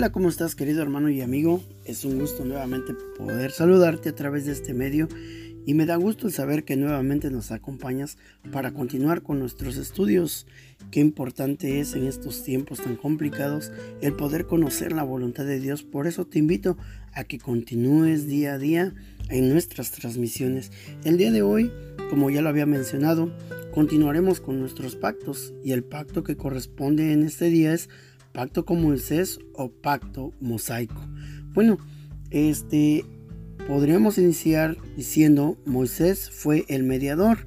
Hola, ¿cómo estás querido hermano y amigo? Es un gusto nuevamente poder saludarte a través de este medio y me da gusto saber que nuevamente nos acompañas para continuar con nuestros estudios. Qué importante es en estos tiempos tan complicados el poder conocer la voluntad de Dios. Por eso te invito a que continúes día a día en nuestras transmisiones. El día de hoy, como ya lo había mencionado, continuaremos con nuestros pactos y el pacto que corresponde en este día es pacto con Moisés o pacto mosaico. Bueno, este podríamos iniciar diciendo Moisés fue el mediador.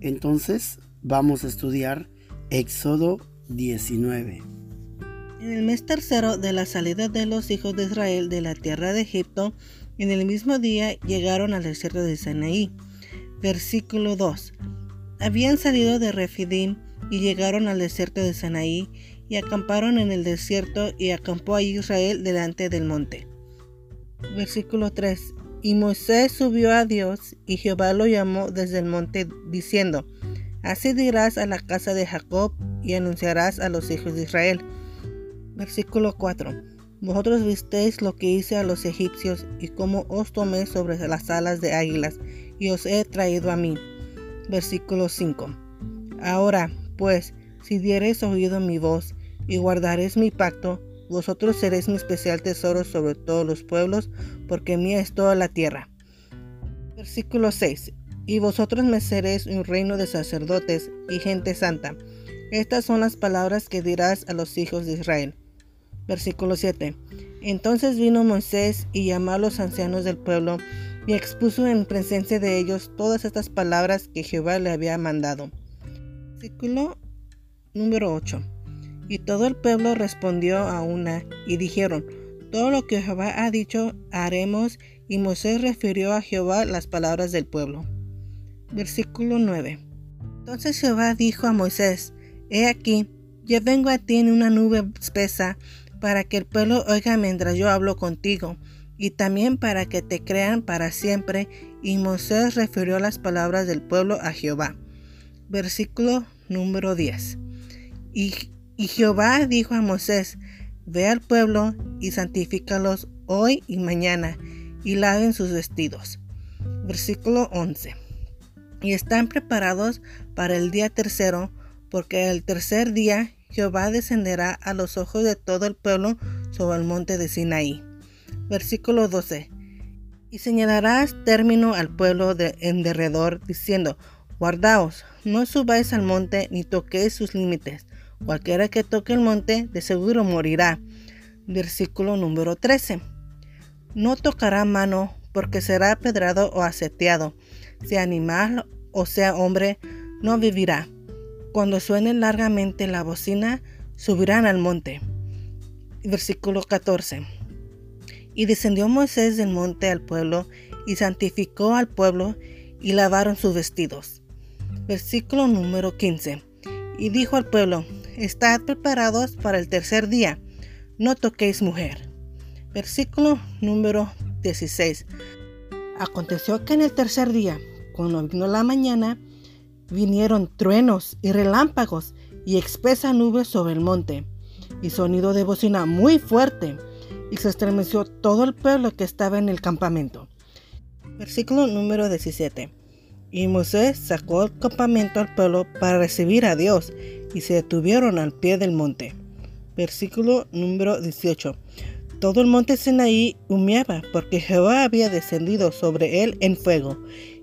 Entonces vamos a estudiar Éxodo 19. En el mes tercero de la salida de los hijos de Israel de la tierra de Egipto, en el mismo día llegaron al desierto de Sinaí. Versículo 2. Habían salido de Refidim y llegaron al desierto de Sinaí y acamparon en el desierto y acampó a Israel delante del monte. Versículo 3. Y Moisés subió a Dios y Jehová lo llamó desde el monte diciendo, Así dirás a la casa de Jacob y anunciarás a los hijos de Israel. Versículo 4. Vosotros visteis lo que hice a los egipcios y cómo os tomé sobre las alas de águilas y os he traído a mí. Versículo 5. Ahora, pues, si diereis oído mi voz y guardaréis mi pacto, vosotros seréis mi especial tesoro sobre todos los pueblos, porque mía es toda la tierra. Versículo 6. Y vosotros me seréis un reino de sacerdotes y gente santa. Estas son las palabras que dirás a los hijos de Israel. Versículo 7. Entonces vino Moisés y llamó a los ancianos del pueblo y expuso en presencia de ellos todas estas palabras que Jehová le había mandado. Versículo número 8. Y todo el pueblo respondió a una y dijeron, todo lo que Jehová ha dicho haremos. Y Moisés refirió a Jehová las palabras del pueblo. Versículo 9. Entonces Jehová dijo a Moisés, He aquí, yo vengo a ti en una nube espesa, para que el pueblo oiga mientras yo hablo contigo, y también para que te crean para siempre. Y Moisés refirió las palabras del pueblo a Jehová. Versículo número 10. Y y Jehová dijo a Moisés, Ve al pueblo y santifícalos hoy y mañana, y laven sus vestidos. Versículo 11. Y están preparados para el día tercero, porque el tercer día Jehová descenderá a los ojos de todo el pueblo sobre el monte de Sinaí. Versículo 12. Y señalarás término al pueblo de en derredor, diciendo, Guardaos, no subáis al monte ni toquéis sus límites, Cualquiera que toque el monte de seguro morirá. Versículo número 13. No tocará mano porque será pedrado o aseteado. Sea animal o sea hombre, no vivirá. Cuando suene largamente la bocina, subirán al monte. Versículo 14. Y descendió Moisés del monte al pueblo y santificó al pueblo y lavaron sus vestidos. Versículo número 15. Y dijo al pueblo, Estad preparados para el tercer día, no toquéis mujer. Versículo número 16. Aconteció que en el tercer día, cuando vino la mañana, vinieron truenos y relámpagos y espesa nube sobre el monte, y sonido de bocina muy fuerte, y se estremeció todo el pueblo que estaba en el campamento. Versículo número 17. Y Moisés sacó el campamento al pueblo para recibir a Dios, y se detuvieron al pie del monte. Versículo número 18. Todo el monte Sinaí humeaba, porque Jehová había descendido sobre él en fuego,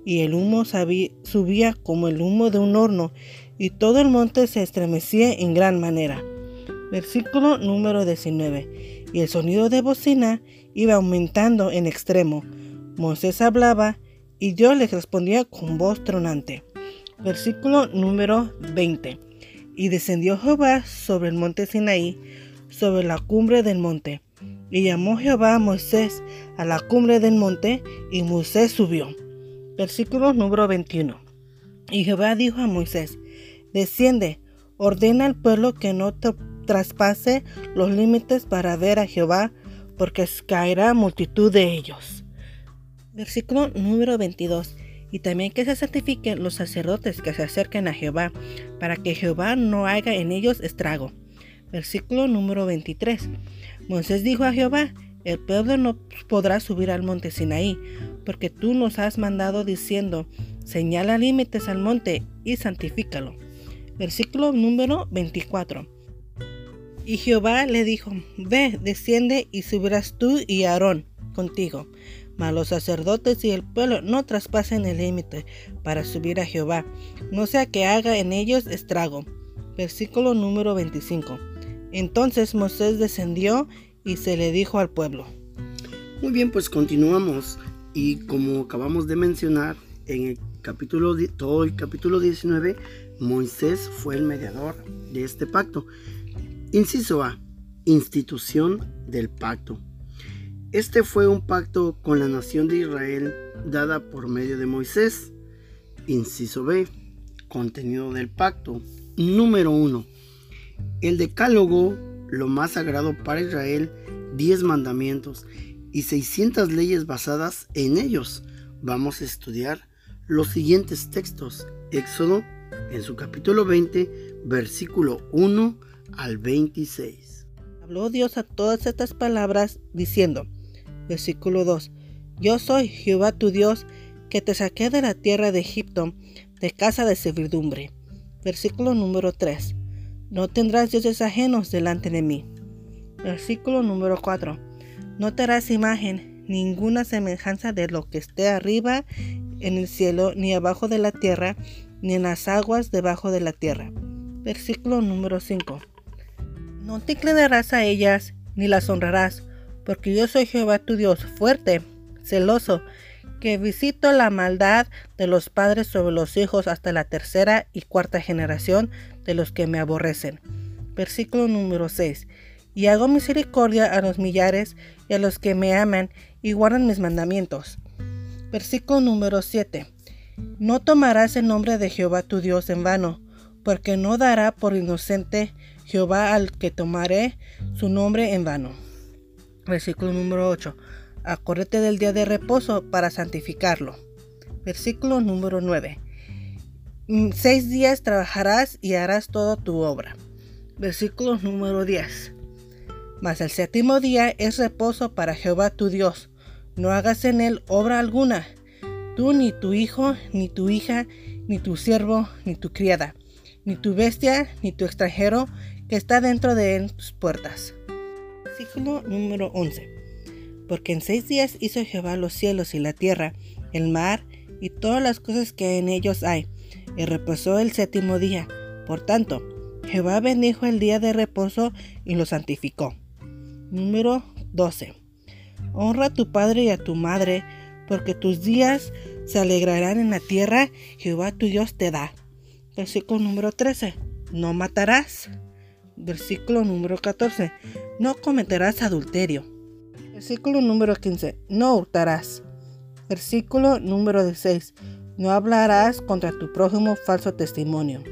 y el humo subía como el humo de un horno, y todo el monte se estremecía en gran manera. Versículo número 19. Y el sonido de bocina iba aumentando en extremo. Moisés hablaba, y Dios les respondía con voz tronante. Versículo número 20. Y descendió Jehová sobre el monte Sinaí, sobre la cumbre del monte. Y llamó Jehová a Moisés a la cumbre del monte, y Moisés subió. Versículo número 21. Y Jehová dijo a Moisés, desciende, ordena al pueblo que no traspase los límites para ver a Jehová, porque caerá multitud de ellos. Versículo número 22. Y también que se santifiquen los sacerdotes que se acerquen a Jehová, para que Jehová no haga en ellos estrago. Versículo número 23. Moisés dijo a Jehová, el pueblo no podrá subir al monte Sinaí, porque tú nos has mandado diciendo, señala límites al monte y santifícalo. Versículo número 24. Y Jehová le dijo, Ve, desciende y subirás tú y Aarón contigo. Mas los sacerdotes y el pueblo no traspasen el límite para subir a Jehová, no sea que haga en ellos estrago. Versículo número 25. Entonces Moisés descendió y se le dijo al pueblo. Muy bien, pues continuamos. Y como acabamos de mencionar, en el capítulo, todo el capítulo 19, Moisés fue el mediador de este pacto. Inciso A. Institución del pacto. Este fue un pacto con la nación de Israel dada por medio de Moisés. Inciso B. Contenido del pacto. Número 1. El decálogo, lo más sagrado para Israel, 10 mandamientos y 600 leyes basadas en ellos. Vamos a estudiar los siguientes textos. Éxodo en su capítulo 20, versículo 1 al 26. Habló Dios a todas estas palabras diciendo, versículo 2, Yo soy Jehová tu Dios, que te saqué de la tierra de Egipto, de casa de servidumbre. Versículo número 3, No tendrás dioses ajenos delante de mí. Versículo número 4, No te harás imagen, ninguna semejanza de lo que esté arriba en el cielo, ni abajo de la tierra, ni en las aguas debajo de la tierra. Versículo número 5. No te inclinarás a ellas, ni las honrarás, porque yo soy Jehová tu Dios, fuerte, celoso, que visito la maldad de los padres sobre los hijos hasta la tercera y cuarta generación de los que me aborrecen. Versículo número 6. Y hago misericordia a los millares y a los que me aman y guardan mis mandamientos. Versículo número 7. No tomarás el nombre de Jehová tu Dios en vano, porque no dará por inocente Jehová al que tomaré su nombre en vano. Versículo número 8. Acuérdate del día de reposo para santificarlo. Versículo número 9. Mm, seis días trabajarás y harás toda tu obra. Versículo número 10. Mas el séptimo día es reposo para Jehová tu Dios. No hagas en él obra alguna, tú ni tu hijo, ni tu hija, ni tu siervo, ni tu criada, ni tu bestia, ni tu extranjero, que está dentro de tus puertas. Versículo número 11. Porque en seis días hizo Jehová los cielos y la tierra, el mar y todas las cosas que en ellos hay, y reposó el séptimo día. Por tanto, Jehová bendijo el día de reposo y lo santificó. Número 12. Honra a tu padre y a tu madre, porque tus días se alegrarán en la tierra, Jehová tu Dios te da. Versículo número 13. No matarás. Versículo número 14. No cometerás adulterio. Versículo número 15. No hurtarás. Versículo número 16. No hablarás contra tu prójimo falso testimonio.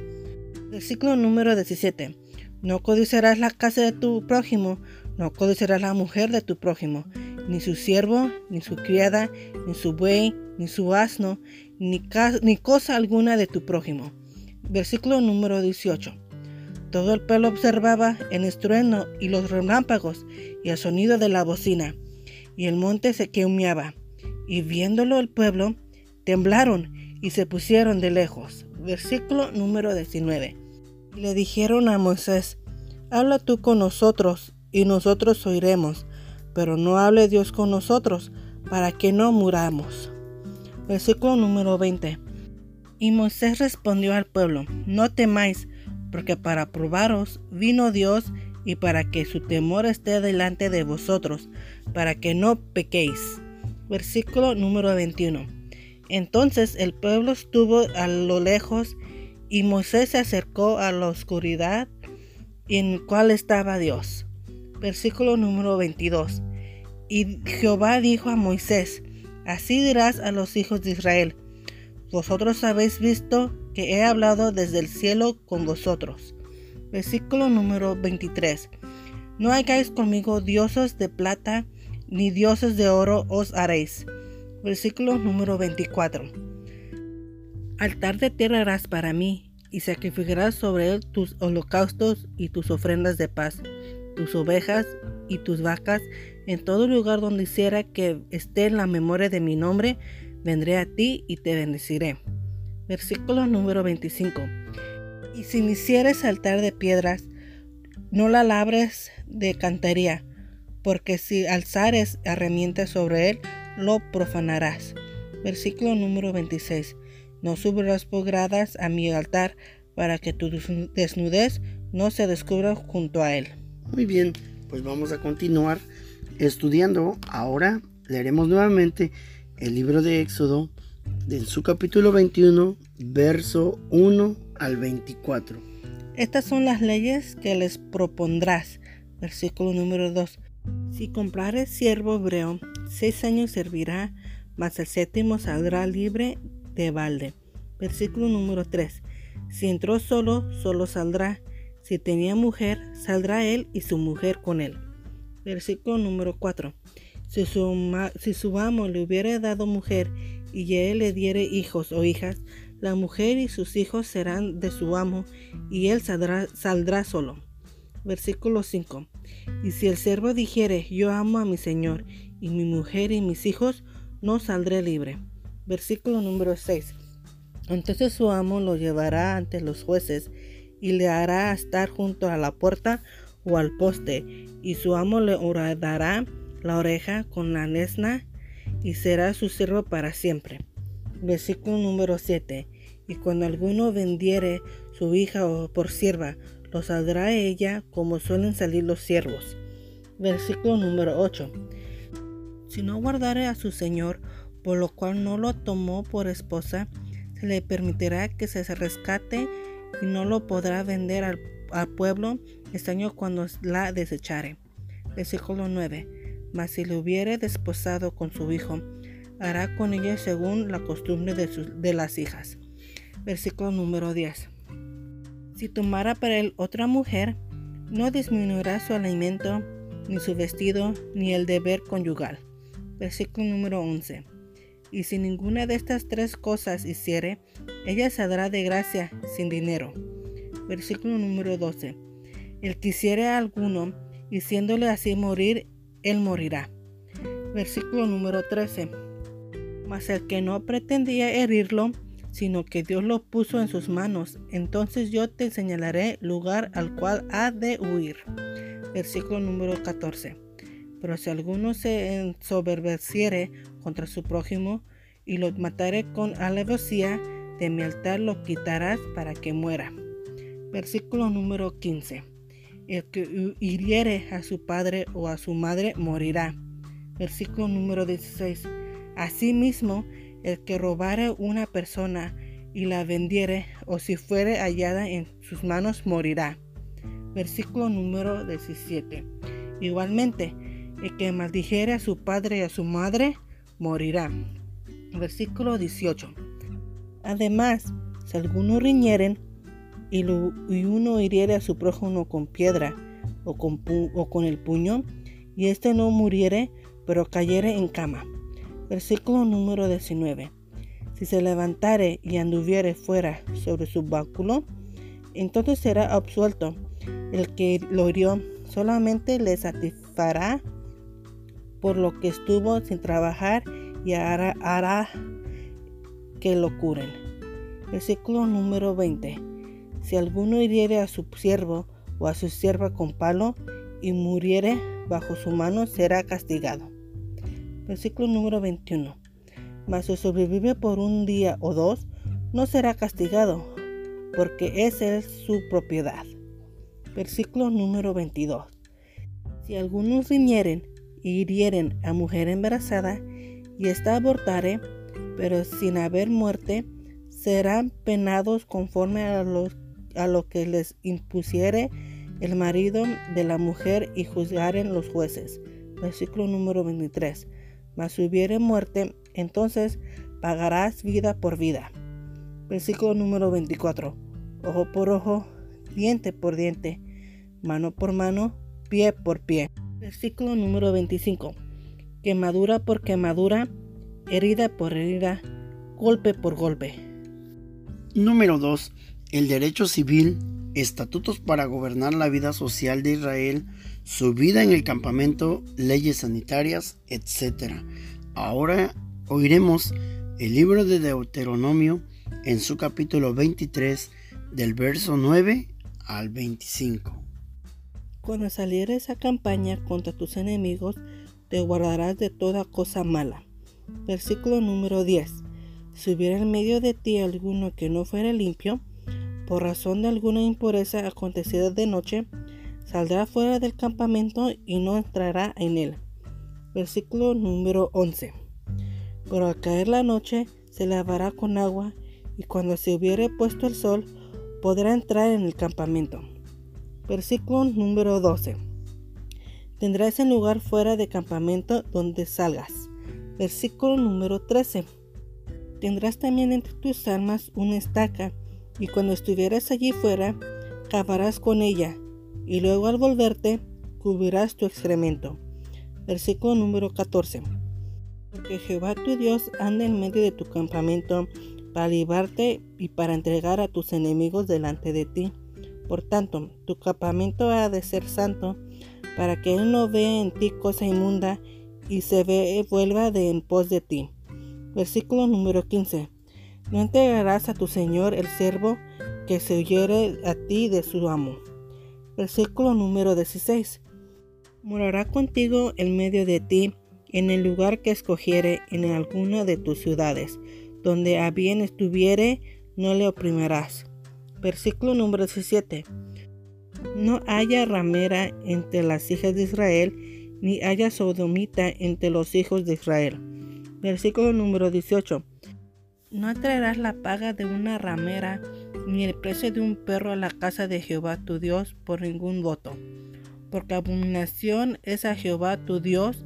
Versículo número 17. No codiciarás la casa de tu prójimo, no codiciarás la mujer de tu prójimo, ni su siervo, ni su criada, ni su buey, ni su asno, ni, ni cosa alguna de tu prójimo. Versículo número 18. Todo el pueblo observaba el estruendo y los relámpagos y el sonido de la bocina, y el monte se quemeaba. Y viéndolo el pueblo, temblaron y se pusieron de lejos. Versículo número 19. Y le dijeron a Moisés, habla tú con nosotros y nosotros oiremos, pero no hable Dios con nosotros para que no muramos. Versículo número 20. Y Moisés respondió al pueblo, no temáis, porque para probaros vino Dios y para que su temor esté delante de vosotros, para que no pequéis. Versículo número 21. Entonces el pueblo estuvo a lo lejos y Moisés se acercó a la oscuridad en cual estaba Dios. Versículo número 22. Y Jehová dijo a Moisés, así dirás a los hijos de Israel, vosotros habéis visto que he hablado desde el cielo con vosotros. Versículo número 23. No hagáis conmigo dioses de plata, ni dioses de oro os haréis. Versículo número 24. Altar de tierra harás para mí, y sacrificarás sobre él tus holocaustos y tus ofrendas de paz, tus ovejas y tus vacas, en todo lugar donde hiciera que esté en la memoria de mi nombre, vendré a ti y te bendeciré. Versículo número 25. Y si me hicieres altar de piedras, no la labres de cantería, porque si alzares herramientas sobre él, lo profanarás. Versículo número 26. No subirás por gradas a mi altar para que tu desnudez no se descubra junto a él. Muy bien, pues vamos a continuar estudiando. Ahora leeremos nuevamente el libro de Éxodo en su capítulo 21, verso 1 al 24. Estas son las leyes que les propondrás. Versículo número 2. Si comprares siervo hebreo, seis años servirá, mas el séptimo saldrá libre de balde. Versículo número 3. Si entró solo, solo saldrá. Si tenía mujer, saldrá él y su mujer con él. Versículo número 4. Si su, si su amo le hubiera dado mujer y él le diere hijos o hijas, la mujer y sus hijos serán de su amo y él saldrá, solo. Versículo 5. Y si el siervo dijere, yo amo a mi señor y mi mujer y mis hijos, no saldré libre. Versículo número 6. Entonces su amo lo llevará ante los jueces y le hará estar junto a la puerta o al poste, y su amo le dará la oreja con la lesna y será su siervo para siempre. Versículo número 7. Y cuando alguno vendiere su hija o por sierva, lo saldrá ella como suelen salir los siervos. Versículo número 8. Si no guardare a su señor, por lo cual no lo tomó por esposa, se le permitirá que se rescate y no lo podrá vender al, pueblo este año cuando la desechare. Versículo 9. Mas si le hubiere desposado con su hijo, hará con ella según la costumbre de, de las hijas. Versículo número 10. Si tomara para él otra mujer, no disminuirá su alimento, ni su vestido, ni el deber conyugal. Versículo número 11. Y si ninguna de estas tres cosas hiciere, ella saldrá de gracia sin dinero. Versículo número 12. El que hiciere a alguno, y siéndole así morir, él morirá. Versículo número 13. Mas el que no pretendía herirlo, sino que Dios lo puso en sus manos, entonces yo te señalaré lugar al cual ha de huir. Versículo número 14. Pero si alguno se ensoberbeciere contra su prójimo y lo matare con alevosía, de mi altar lo quitarás para que muera. Versículo número 15. El que hiriere a su padre o a su madre morirá. Versículo número 16. Asimismo, el que robare una persona y la vendiere, o si fuere hallada en sus manos, morirá. Versículo número 17. Igualmente, el que maldijere a su padre y a su madre, morirá. Versículo 18. Además, si alguno riñeren y, uno hiriere a su prójimo con piedra o con, o con el puño, y éste no muriere, pero cayere en cama. Versículo número 19. Si se levantare y anduviere fuera sobre su báculo, entonces será absuelto. El que lo hirió solamente le satisfará por lo que estuvo sin trabajar y hará, que lo curen. Versículo número 20. Si alguno hiriere a su siervo o a su sierva con palo y muriere bajo su mano, será castigado. Versículo número 21. Mas si sobrevive por un día o dos, no será castigado, porque esa es su propiedad. Versículo número 22. Si algunos riñeren y hirieren a mujer embarazada y ésta abortare, pero sin haber muerte, serán penados conforme a lo, a lo que les impusiere el marido de la mujer y juzgaren los jueces. Versículo número 23. Mas si hubiere muerte, entonces pagarás vida por vida. Versículo número 24. Ojo por ojo, diente por diente, mano por mano, pie por pie. Versículo número 25. Quemadura por quemadura, herida por herida, golpe por golpe. Número 2. El derecho civil, estatutos para gobernar la vida social de Israel, su vida en el campamento, leyes sanitarias, etc. Ahora oiremos el libro de Deuteronomio en su capítulo 23 del verso 9 al 25. Cuando salieres a campaña contra tus enemigos, te guardarás de toda cosa mala. Versículo número 10. Si hubiera en medio de ti alguno que no fuera limpio, por razón de alguna impureza acontecida de noche, saldrá fuera del campamento y no entrará en él. Versículo número 11. Pero al caer la noche se lavará con agua y cuando se hubiere puesto el sol podrá entrar en el campamento. Versículo número 12. Tendrás el lugar fuera de campamento donde salgas. Versículo número 13. Tendrás también entre tus armas una estaca, y cuando estuvieras allí fuera, cavarás con ella, y luego al volverte, cubrirás tu excremento. Versículo número 14. Porque Jehová tu Dios anda en medio de tu campamento para librarte y para entregar a tus enemigos delante de ti. Por tanto, tu campamento ha de ser santo, para que Él no vea en ti cosa inmunda y se ve, vuelva de en pos de ti. Versículo número 15. No entregarás a tu Señor el siervo que se huyere a ti de su amo. Versículo número 16. Morará contigo en medio de ti, en el lugar que escogiere en alguna de tus ciudades donde a bien estuviere, no le oprimirás. Versículo número 17. No haya ramera entre las hijas de Israel, ni haya sodomita entre los hijos de Israel. Versículo número 18. No traerás la paga de una ramera, ni el precio de un perro a la casa de Jehová tu Dios por ningún voto, porque abominación es a Jehová tu Dios,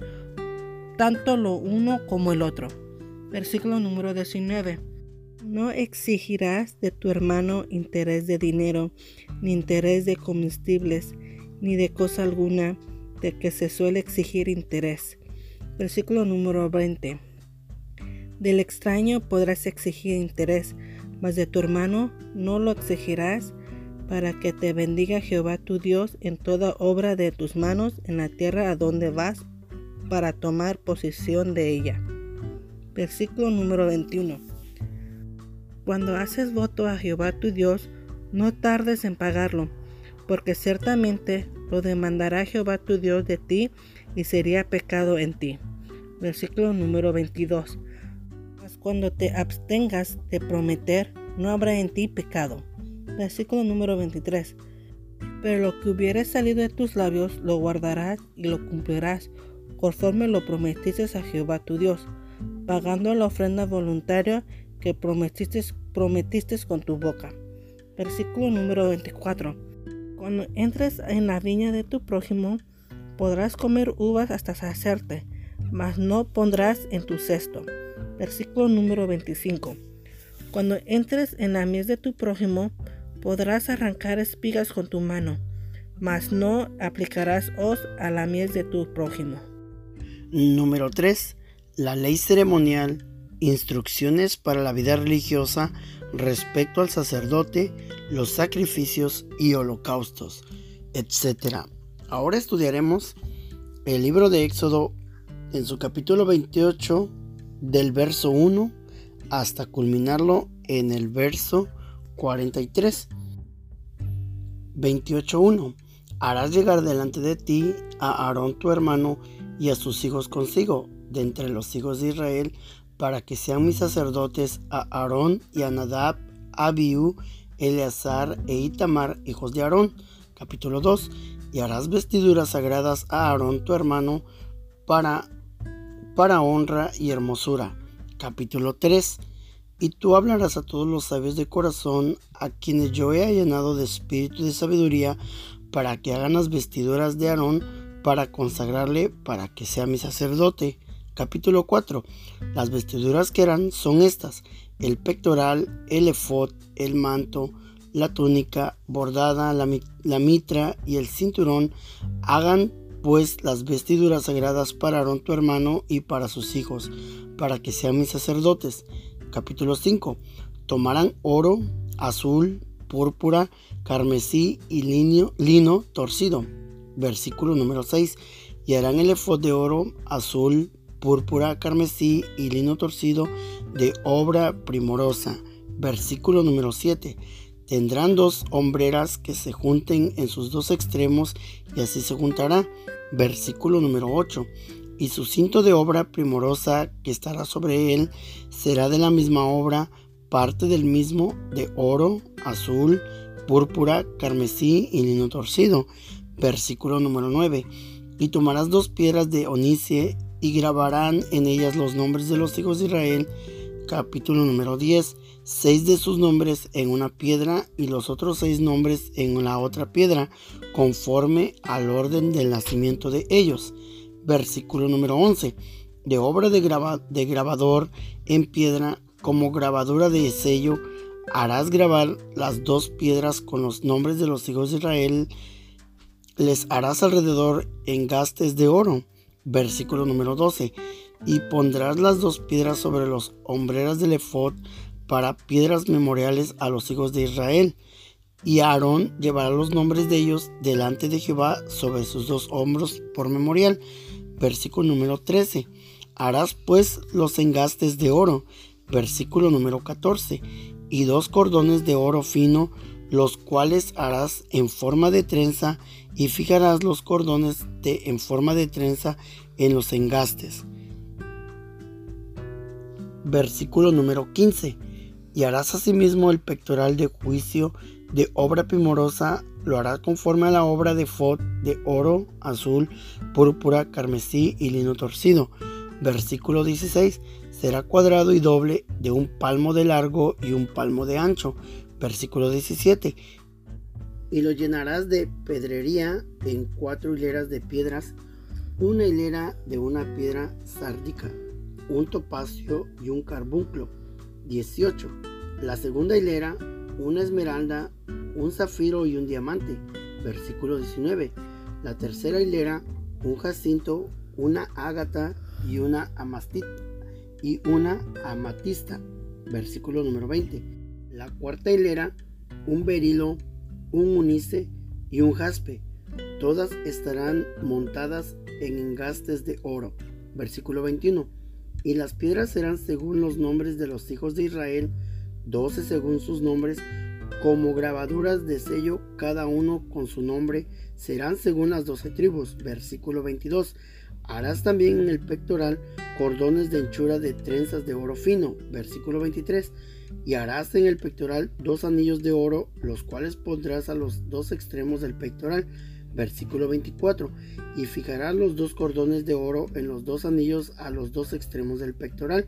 tanto lo uno como el otro. Versículo número 19. No exigirás de tu hermano interés de dinero, ni interés de comestibles, ni de cosa alguna de que se suele exigir interés. Versículo número 20. Del extraño podrás exigir interés, mas de tu hermano no lo exigirás, para que te bendiga Jehová tu Dios en toda obra de tus manos en la tierra a donde vas para tomar posesión de ella. Versículo número 21. Cuando haces voto a Jehová tu Dios, no tardes en pagarlo, porque ciertamente lo demandará Jehová tu Dios de ti y sería pecado en ti. Versículo número 22. Cuando te abstengas de prometer, no habrá en ti pecado. Versículo número 23. Pero lo que hubiere salido de tus labios lo guardarás y lo cumplirás, conforme lo prometiste a Jehová tu Dios pagando la ofrenda voluntaria que prometiste, prometiste con tu boca. Versículo número 24. Cuando entres en la viña de tu prójimo, podrás comer uvas hasta saciarte, mas no pondrás en tu cesto. Versículo número 25. Cuando entres en la mies de tu prójimo, podrás arrancar espigas con tu mano, mas no aplicarás hoz a la mies de tu prójimo. Número 3 la ley ceremonial, instrucciones para la vida religiosa respecto al sacerdote, los sacrificios y holocaustos, etc. Ahora estudiaremos el libro de Éxodo en su capítulo 28 del verso 1 hasta culminarlo en el verso 43. 28.1 Harás llegar delante de ti a Aarón tu hermano y a sus hijos consigo, de entre los hijos de Israel, para que sean mis sacerdotes a Aarón y a Nadab, Abiú, Eleazar e Itamar, hijos de Aarón. Capítulo 2. Y harás vestiduras sagradas a Aarón tu hermano para, para honra y hermosura. Capítulo 3. Y tú hablarás a todos los sabios de corazón, a quienes yo he llenado de espíritu y de sabiduría, para que hagan las vestiduras de Aarón, para consagrarle, para que sea mi sacerdote. Capítulo 4. Las vestiduras que eran son estas: el pectoral, el efod, el manto, la túnica bordada, la, la, mitra y el cinturón. Hagan pues las vestiduras sagradas para tu hermano y para sus hijos, para que sean mis sacerdotes. Capítulo 5. Tomarán oro, azul, púrpura, carmesí y lino, lino torcido. Versículo número 6. Y harán el efod de oro, azul, púrpura, carmesí y lino torcido de obra primorosa. Versículo número 7. Tendrán dos hombreras que se junten en sus dos extremos y así se juntará. Versículo número 8. Y su cinto de obra primorosa que estará sobre él será de la misma obra, parte del mismo de oro, azul, púrpura, carmesí y lino torcido. Versículo número 9. Y tomarás dos piedras de onice y grabarán en ellas los nombres de los hijos de Israel. Capítulo número 10. Seis de sus nombres en una piedra y los otros seis nombres en la otra piedra, conforme al orden del nacimiento de ellos. Versículo número 11. De obra de, de grabador en piedra como grabadura de sello, harás grabar las dos piedras con los nombres de los hijos de Israel. Les harás alrededor engastes de oro Versículo número 12. Y pondrás las dos piedras sobre los hombreras del efod para piedras memoriales a los hijos de Israel. Y Aarón llevará los nombres de ellos delante de Jehová sobre sus dos hombros por memorial. Versículo número 13. Harás pues los engastes de oro. Versículo número 14. Y dos cordones de oro fino, los cuales harás en forma de trenza y fijarás los cordones de, en forma de trenza en los engastes. Versículo número 15. Y harás asimismo el pectoral de juicio de obra primorosa, lo harás conforme a la obra de Fod de oro, azul, púrpura, carmesí y lino torcido. Versículo 16. Será cuadrado y doble de un palmo de largo y un palmo de ancho. Versículo 17 y lo llenarás de pedrería en cuatro hileras de piedras, una hilera de una piedra sárdica, un topacio y un carbunclo. 18. La segunda hilera, una esmeralda, un zafiro y un diamante. Versículo 19. La tercera hilera, un jacinto, una ágata y una amastita y una amatista. Versículo número 20. La cuarta hilera, un berilo, un unice y un jaspe. Todas estarán montadas en engastes de oro. Versículo 21. Y las piedras serán según los nombres de los hijos de Israel, doce según sus nombres, como grabaduras de sello, cada uno con su nombre, serán según las doce tribus. Versículo 22. Harás también en el pectoral cordones de anchura de trenzas de oro fino. Versículo 23 y harás en el pectoral dos anillos de oro, los cuales pondrás a los dos extremos del pectoral. Versículo 24. Y fijarás los dos cordones de oro en los dos anillos a los dos extremos del pectoral.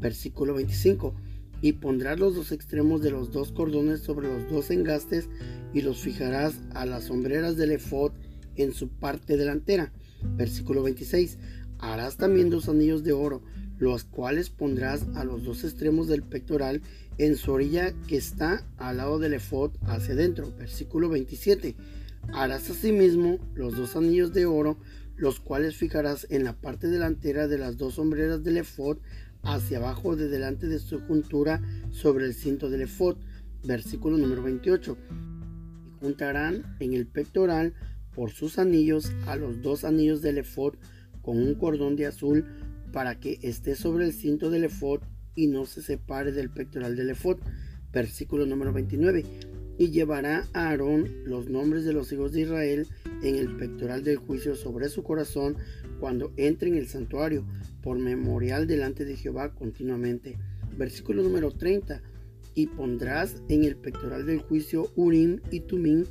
Versículo 25. Y pondrás los dos extremos de los dos cordones sobre los dos engastes y los fijarás a las sombreras del efod en su parte delantera. Versículo 26. Harás también dos anillos de oro, los cuales pondrás a los dos extremos del pectoral en su orilla que está al lado del efod hacia adentro. Versículo 27. Harás asimismo los dos anillos de oro, los cuales fijarás en la parte delantera de las dos sombreras del efod hacia abajo de delante de su juntura sobre el cinto del efod. Versículo número 28. Y juntarán en el pectoral por sus anillos a los dos anillos del efod con un cordón de azul para que esté sobre el cinto del efod y no se separe del pectoral del efod. Versículo número 29. Y llevará a Aarón los nombres de los hijos de Israel en el pectoral del juicio sobre su corazón cuando entre en el santuario, por memorial delante de Jehová continuamente. Versículo número 30. Y pondrás en el pectoral del juicio Urim y Tumim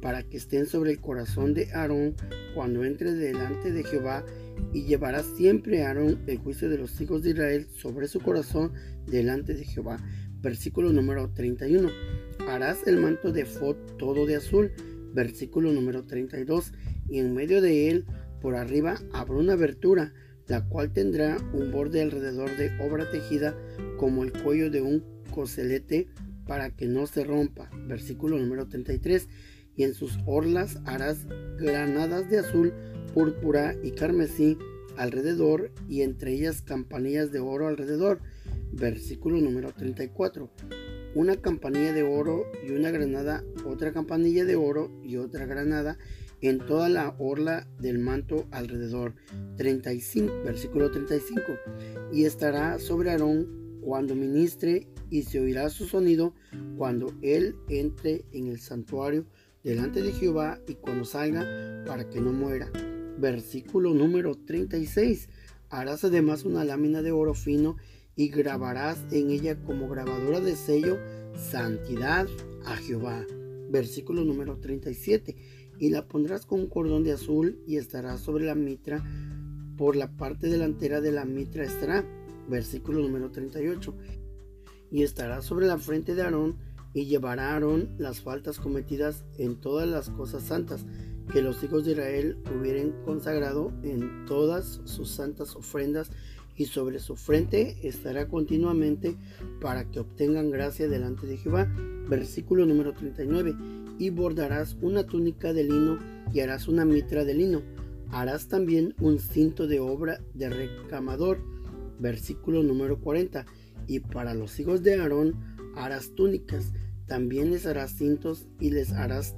para que estén sobre el corazón de Aarón cuando entre delante de Jehová y llevará siempre a Aarón el juicio de los hijos de Israel sobre su corazón delante de Jehová. Versículo número 31. Harás el manto de Fod todo de azul. Versículo número 32. Y en medio de él, por arriba, habrá una abertura, la cual tendrá un borde alrededor de obra tejida como el cuello de un coselete para que no se rompa. Versículo número 33. Y en sus orlas harás granadas de azul púrpura y carmesí alrededor y entre ellas campanillas de oro alrededor. Versículo número 34. una campanilla de oro y una granada, otra campanilla de oro y otra granada en toda la orla del manto alrededor. 35, versículo 35. Y estará sobre Aarón cuando ministre y se oirá su sonido cuando él entre en el santuario delante de Jehová y cuando salga para que no muera. Versículo número 36. Harás además una lámina de oro fino y grabarás en ella como grabadora de sello santidad a Jehová. Versículo número 37. Y la pondrás con un cordón de azul y estará sobre la mitra. Por la parte delantera de la mitra estará. Versículo número 38. Y estará sobre la frente de Aarón y Aarón las faltas cometidas en todas las cosas santas que los hijos de Israel hubieran consagrado en todas sus santas ofrendas y sobre su frente estará continuamente para que obtengan gracia delante de Jehová. Versículo número 39. Y bordarás una túnica de lino y harás una mitra de lino. Harás también un cinto de obra de recamador. Versículo número 40. Y para los hijos de Aarón harás túnicas. También les harás cintos y les harás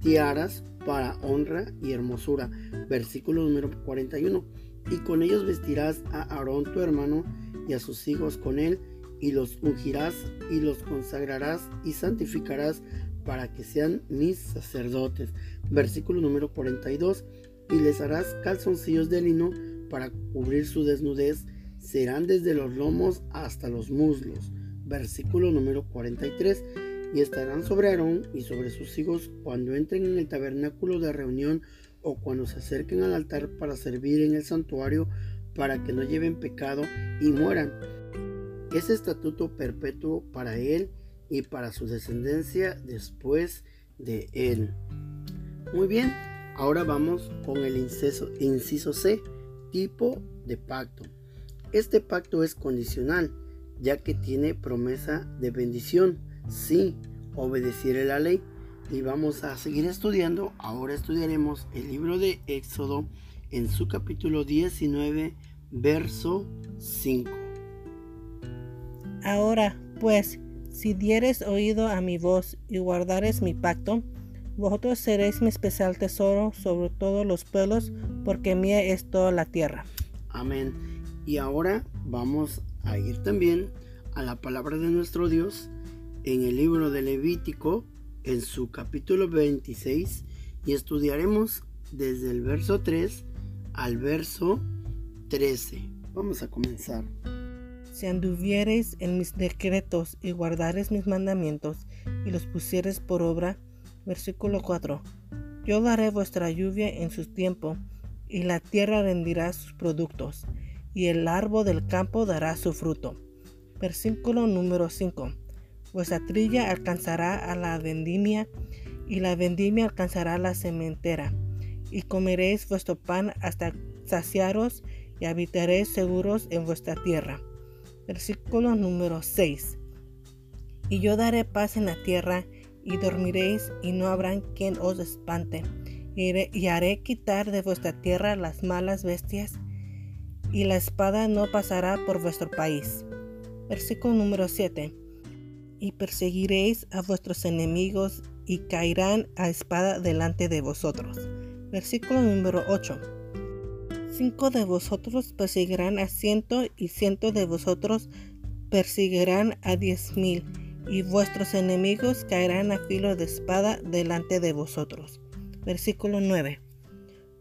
tiaras para honra y hermosura. Versículo número 41 y con ellos vestirás a Aarón tu hermano y a sus hijos con él, y los ungirás y los consagrarás y santificarás para que sean mis sacerdotes. Versículo número 42. Y les harás calzoncillos de lino para cubrir su desnudez, serán desde los lomos hasta los muslos. Versículo número 43. Y estarán sobre Aarón y sobre sus hijos cuando entren en el tabernáculo de reunión o cuando se acerquen al altar para servir en el santuario para que no lleven pecado y mueran. Es estatuto perpetuo para él y para su descendencia después de él. Muy bien, ahora vamos con el inciso, inciso C, tipo de pacto. Este pacto es condicional, ya que tiene promesa de bendición si obedeciere la ley y vamos a seguir estudiando. Ahora estudiaremos el libro de Éxodo en su capítulo 19, verso 5. Ahora, pues, si dieres oído a mi voz y guardares mi pacto, vosotros seréis mi especial tesoro sobre todos los pueblos, porque mía es toda la tierra. Amén. Y ahora vamos a ir también a la palabra de nuestro Dios en el libro de Levítico, en su capítulo 26 y estudiaremos desde el verso 3 al verso 13. Vamos a comenzar. Si anduviereis en mis decretos y guardares mis mandamientos y los pusieres por obra, versículo 4, yo daré vuestra lluvia en su tiempo y la tierra rendirá sus productos y el árbol del campo dará su fruto. Versículo número 5 Vuestra trilla alcanzará a la vendimia, y la vendimia alcanzará la cementera. Y comeréis vuestro pan hasta saciaros, y habitaréis seguros en vuestra tierra. Versículo número 6. Y yo daré paz en la tierra, y dormiréis, y no habrá quien os espante. Y haré quitar de vuestra tierra las malas bestias, y la espada no pasará por vuestro país. Versículo número 7 y perseguiréis a vuestros enemigos y caerán a espada delante de vosotros. Versículo número 8. Cinco de vosotros perseguirán a ciento y ciento de vosotros perseguirán a diez mil y vuestros enemigos caerán a filo de espada delante de vosotros. Versículo 9.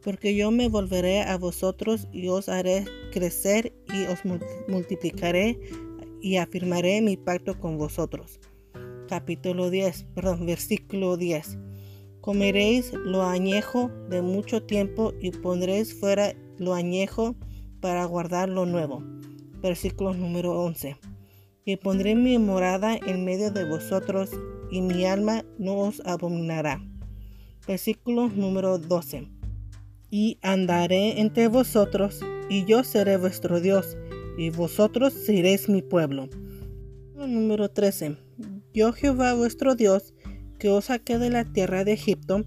Porque yo me volveré a vosotros y os haré crecer y os multiplicaré y afirmaré mi pacto con vosotros. Capítulo 10, perdón, versículo 10. Comeréis lo añejo de mucho tiempo y pondréis fuera lo añejo para guardar lo nuevo. Versículo número 11. Y pondré mi morada en medio de vosotros y mi alma no os abominará. Versículo número 12. Y andaré entre vosotros y yo seré vuestro Dios y vosotros seréis mi pueblo. Número 13. Yo Jehová vuestro Dios, que os saqué de la tierra de Egipto,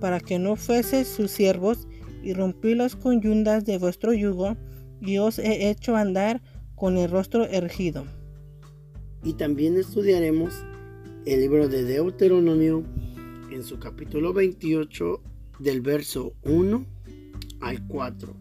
para que no fueseis sus siervos, y rompí las conyundas de vuestro yugo, y os he hecho andar con el rostro ergido. Y también estudiaremos el libro de Deuteronomio en su capítulo 28 del verso 1 al 4.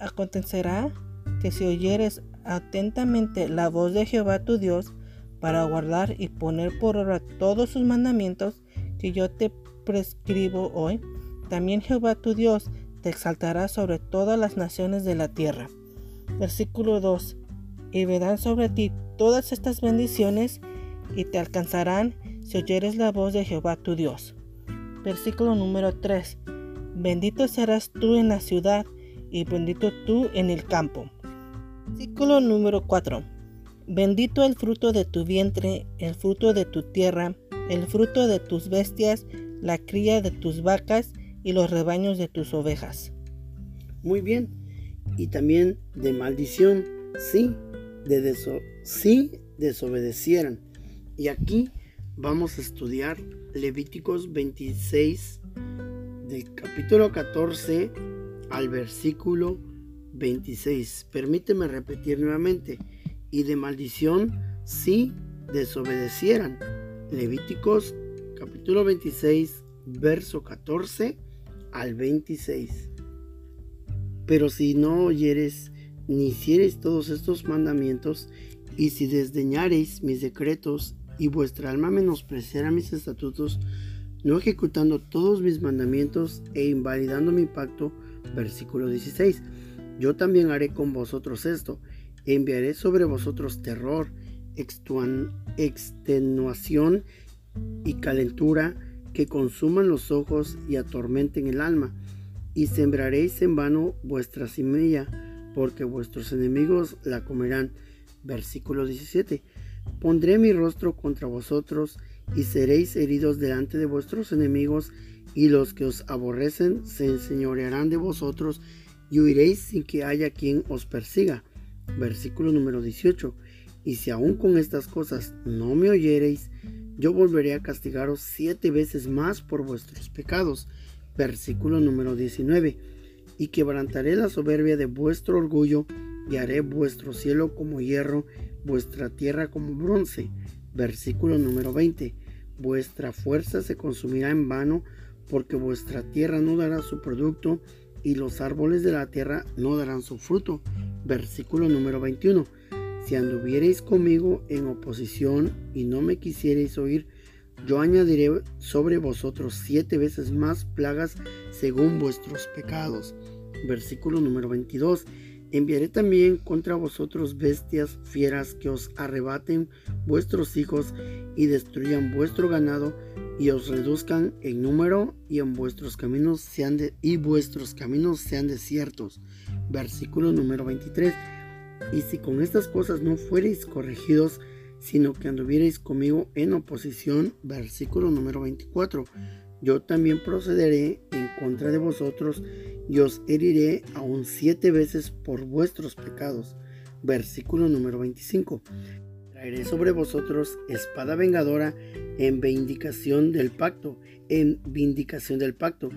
Acontecerá que si oyeres atentamente la voz de Jehová tu Dios para guardar y poner por obra todos sus mandamientos que yo te prescribo hoy, también Jehová tu Dios te exaltará sobre todas las naciones de la tierra. Versículo 2. Y verán sobre ti todas estas bendiciones y te alcanzarán si oyeres la voz de Jehová tu Dios. Versículo número 3. Bendito serás tú en la ciudad y bendito tú en el campo. Versículo número 4. Bendito el fruto de tu vientre, el fruto de tu tierra, el fruto de tus bestias, la cría de tus vacas y los rebaños de tus ovejas. Muy bien. Y también de maldición, sí, de deso desobedecieran. Y aquí vamos a estudiar Levíticos 26 del capítulo 14 al versículo 26. Permíteme repetir nuevamente. Y de maldición si desobedecieran. Levíticos capítulo 26, verso 14 al 26. Pero si no oyeres ni hicieres todos estos mandamientos, y si desdeñareis mis decretos, y vuestra alma menospreciara mis estatutos, no ejecutando todos mis mandamientos e invalidando mi pacto, versículo 16, yo también haré con vosotros esto, enviaré sobre vosotros terror, extenuación y calentura que consuman los ojos y atormenten el alma, y sembraréis en vano vuestra semilla, porque vuestros enemigos la comerán. Versículo 17. Pondré mi rostro contra vosotros, y seréis heridos delante de vuestros enemigos, y los que os aborrecen se enseñorearán de vosotros, y huiréis sin que haya quien os persiga. Versículo número 18. Y si aún con estas cosas no me oyereis, yo volveré a castigaros siete veces más por vuestros pecados. Versículo número 19. Y quebrantaré la soberbia de vuestro orgullo, y haré vuestro cielo como hierro, vuestra tierra como bronce. Versículo número 20. Vuestra fuerza se consumirá en vano, porque vuestra tierra no dará su producto, y los árboles de la tierra no darán su fruto. Versículo número 21. Si anduviereis conmigo en oposición y no me quisiereis oír, yo añadiré sobre vosotros siete veces más plagas según vuestros pecados. Versículo número 22. Enviaré también contra vosotros bestias fieras que os arrebaten vuestros hijos y destruyan vuestro ganado y os reduzcan en número y en vuestros caminos sean y vuestros caminos sean desiertos. Versículo número 23. Y si con estas cosas no fuereis corregidos, sino que anduviereis conmigo en oposición, versículo número 24, yo también procederé en contra de vosotros y os heriré aún siete veces por vuestros pecados. Versículo número 25. Traeré sobre vosotros espada vengadora en vindicación del pacto, en vindicación del pacto.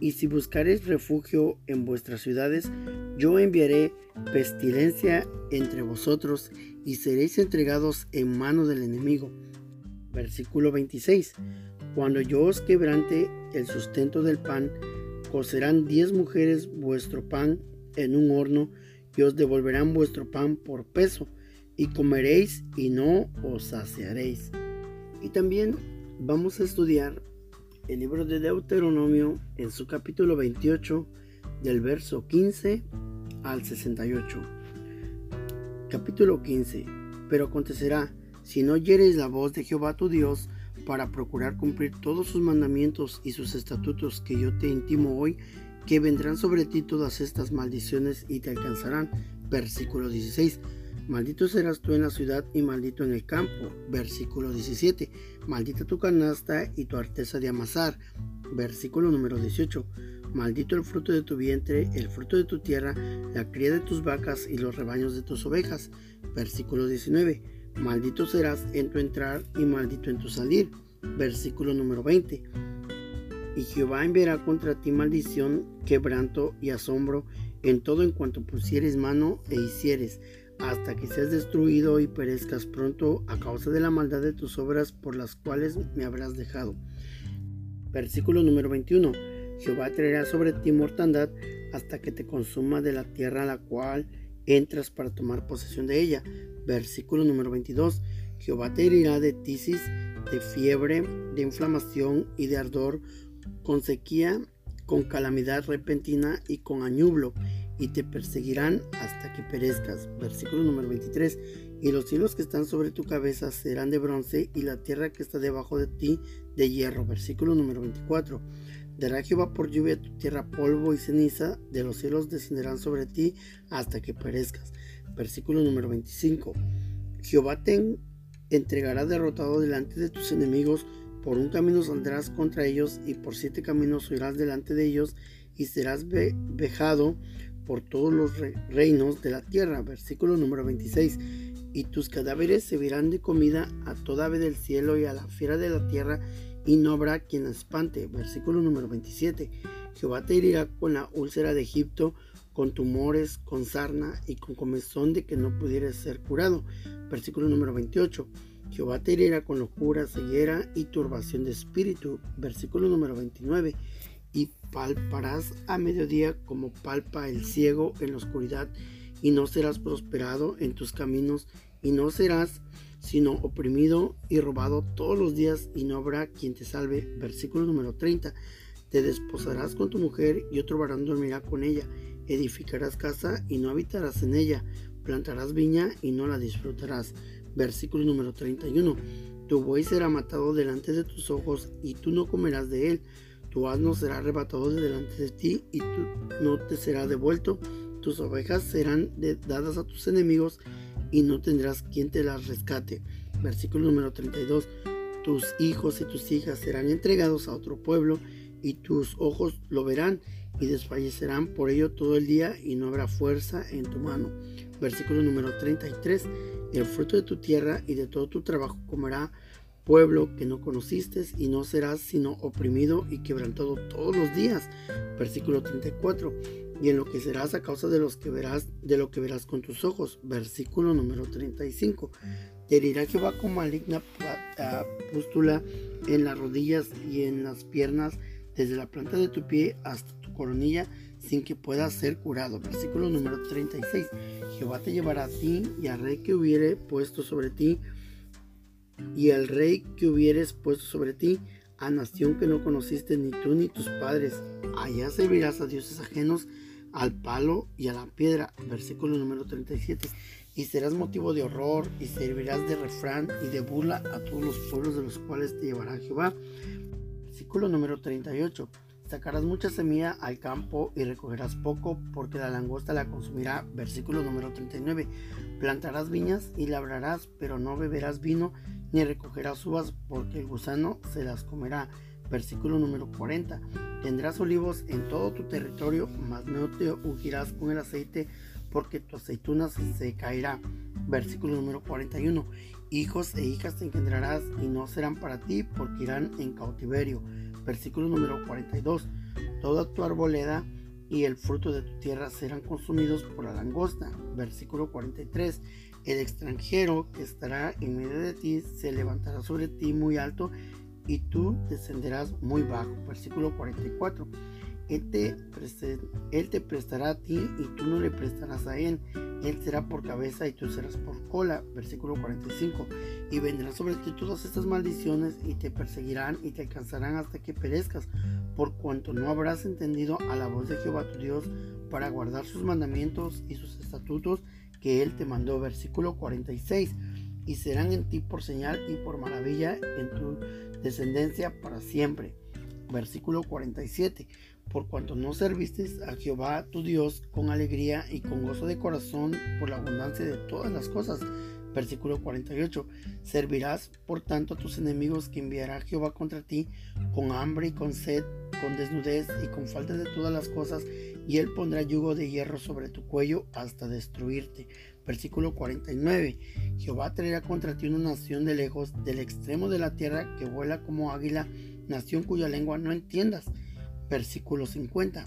Y si buscaréis refugio en vuestras ciudades, yo enviaré pestilencia entre vosotros y seréis entregados en mano del enemigo. Versículo 26. Cuando yo os quebrante el sustento del pan, cocerán diez mujeres vuestro pan en un horno y os devolverán vuestro pan por peso y comeréis y no os saciaréis. Y también vamos a estudiar el libro de Deuteronomio en su capítulo 28 del verso 15 al 68. Capítulo 15. Pero acontecerá, si no oyeres la voz de Jehová tu Dios, para procurar cumplir todos sus mandamientos y sus estatutos que yo te intimo hoy, que vendrán sobre ti todas estas maldiciones y te alcanzarán. Versículo 16 Maldito serás tú en la ciudad y maldito en el campo. Versículo 17. Maldita tu canasta y tu arteza de amasar. Versículo número 18. Maldito el fruto de tu vientre, el fruto de tu tierra, la cría de tus vacas y los rebaños de tus ovejas. Versículo 19. Maldito serás en tu entrar y maldito en tu salir. Versículo número 20. Y Jehová enviará contra ti maldición, quebranto y asombro en todo en cuanto pusieres mano e hicieres hasta que seas destruido y perezcas pronto a causa de la maldad de tus obras por las cuales me habrás dejado. Versículo número 21. Jehová traerá sobre ti mortandad hasta que te consuma de la tierra la cual entras para tomar posesión de ella. Versículo número 22. Jehová te herirá de tisis, de fiebre, de inflamación y de ardor, con sequía, con calamidad repentina y con añublo, y te perseguirán hasta que perezcas. Versículo número 23. Y los cielos que están sobre tu cabeza serán de bronce, y la tierra que está debajo de ti de hierro. Versículo número 24. Dará Jehová por lluvia tu tierra polvo y ceniza, de los cielos descenderán sobre ti hasta que perezcas. Versículo número 25. Jehová te entregará derrotado delante de tus enemigos, por un camino saldrás contra ellos y por siete caminos huirás delante de ellos y serás vejado por todos los reinos de la tierra. Versículo número 26. Y tus cadáveres se verán de comida a toda ave del cielo y a la fiera de la tierra y no habrá quien espante. Versículo número 27. Jehová te herirá con la úlcera de Egipto, con tumores, con sarna y con comezón de que no pudieras ser curado. Versículo número 28. Jehová te herirá con locura, ceguera y turbación de espíritu. Versículo número 29. Y palparás a mediodía como palpa el ciego en la oscuridad, y no serás prosperado en tus caminos, y no serás sino oprimido y robado todos los días y no habrá quien te salve. Versículo número 30. Te desposarás con tu mujer y otro varón dormirá con ella. Edificarás casa y no habitarás en ella. Plantarás viña y no la disfrutarás. Versículo número 31. Tu buey será matado delante de tus ojos y tú no comerás de él. Tu asno será arrebatado de delante de ti y tú no te será devuelto. Tus ovejas serán dadas a tus enemigos y no tendrás quien te las rescate. Versículo número 32. Tus hijos y tus hijas serán entregados a otro pueblo y tus ojos lo verán y desfallecerán por ello todo el día y no habrá fuerza en tu mano. Versículo número 33. El fruto de tu tierra y de todo tu trabajo comerá pueblo que no conociste y no serás sino oprimido y quebrantado todos los días. Versículo 34 y enloquecerás a causa de los que verás, de lo que verás con tus ojos. Versículo número 35. Te herirá Jehová con maligna pústula en las rodillas y en las piernas, desde la planta de tu pie hasta tu coronilla, sin que puedas ser curado. Versículo número 36. Jehová te llevará a ti y al rey que hubiere puesto sobre ti, y al rey que hubieres puesto sobre ti, a nación que no conociste ni tú ni tus padres. Allá servirás a dioses ajenos al palo y a la piedra. Versículo número 37. Y serás motivo de horror y servirás de refrán y de burla a todos los pueblos de los cuales te llevará Jehová. Versículo número 38. Sacarás mucha semilla al campo y recogerás poco porque la langosta la consumirá. Versículo número 39. Plantarás viñas y labrarás, pero no beberás vino ni recogerás uvas porque el gusano se las comerá. Versículo número 40. Tendrás olivos en todo tu territorio, mas no te ungirás con el aceite, porque tu aceituna se caerá. Versículo número 41. Hijos e hijas te engendrarás y no serán para ti, porque irán en cautiverio. Versículo número 42. Toda tu arboleda y el fruto de tu tierra serán consumidos por la langosta. Versículo 43. El extranjero que estará en medio de ti se levantará sobre ti muy alto y tú descenderás muy bajo. Versículo 44. Él te, él te prestará a ti y tú no le prestarás a él. Él será por cabeza y tú serás por cola. Versículo 45. Y vendrán sobre ti todas estas maldiciones y te perseguirán y te alcanzarán hasta que perezcas, por cuanto no habrás entendido a la voz de Jehová tu Dios para guardar sus mandamientos y sus estatutos que él te mandó. Versículo 46 y serán en ti por señal y por maravilla en tu descendencia para siempre. Versículo 47. Por cuanto no serviste a Jehová tu Dios con alegría y con gozo de corazón por la abundancia de todas las cosas. Versículo 48. Servirás por tanto a tus enemigos que enviará Jehová contra ti con hambre y con sed, con desnudez y con falta de todas las cosas, y él pondrá yugo de hierro sobre tu cuello hasta destruirte. Versículo 49. Jehová traerá contra ti una nación de lejos, del extremo de la tierra, que vuela como águila, nación cuya lengua no entiendas. Versículo 50.